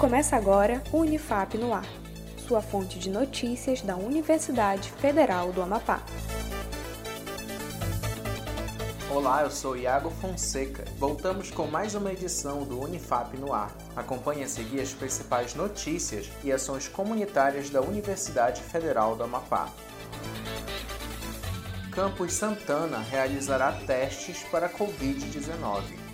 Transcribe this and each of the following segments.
Começa agora o Unifap no Ar, sua fonte de notícias da Universidade Federal do Amapá. Olá, eu sou Iago Fonseca. Voltamos com mais uma edição do Unifap no Ar. Acompanhe a seguir as principais notícias e ações comunitárias da Universidade Federal do Amapá. Campus Santana realizará testes para Covid-19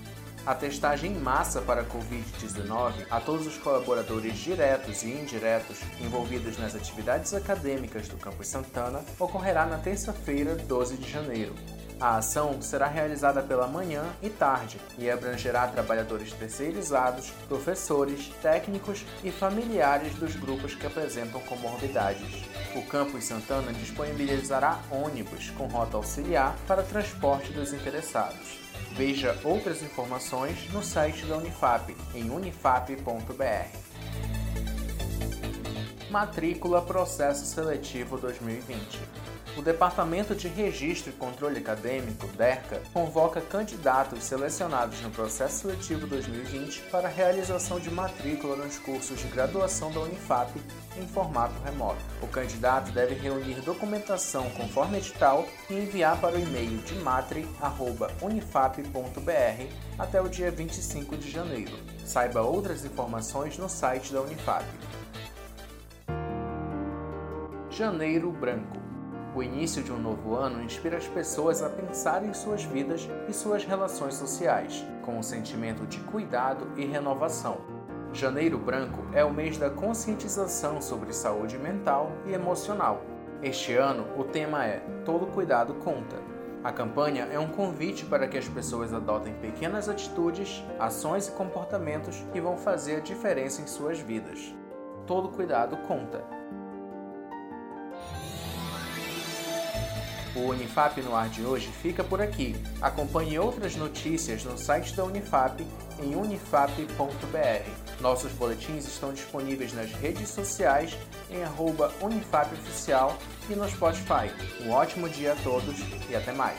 a testagem em massa para a Covid-19 a todos os colaboradores diretos e indiretos envolvidos nas atividades acadêmicas do Campus Santana ocorrerá na terça-feira, 12 de janeiro. A ação será realizada pela manhã e tarde e abrangerá trabalhadores terceirizados, professores, técnicos e familiares dos grupos que apresentam comorbidades. O Campus Santana disponibilizará ônibus com rota auxiliar para transporte dos interessados. Veja outras informações no site da Unifap em unifap.br. Matrícula Processo Seletivo 2020. O Departamento de Registro e Controle Acadêmico, DERCA, convoca candidatos selecionados no processo seletivo 2020 para a realização de matrícula nos cursos de graduação da Unifap em formato remoto. O candidato deve reunir documentação conforme edital e enviar para o e-mail de matri.unifap.br até o dia 25 de janeiro. Saiba outras informações no site da Unifap. Janeiro Branco o início de um novo ano inspira as pessoas a pensar em suas vidas e suas relações sociais, com um sentimento de cuidado e renovação. Janeiro Branco é o mês da conscientização sobre saúde mental e emocional. Este ano, o tema é Todo Cuidado Conta. A campanha é um convite para que as pessoas adotem pequenas atitudes, ações e comportamentos que vão fazer a diferença em suas vidas. Todo cuidado conta. O Unifap no ar de hoje fica por aqui. Acompanhe outras notícias no site da Unifap em unifap.br. Nossos boletins estão disponíveis nas redes sociais em @unifapoficial e no Spotify. Um ótimo dia a todos e até mais.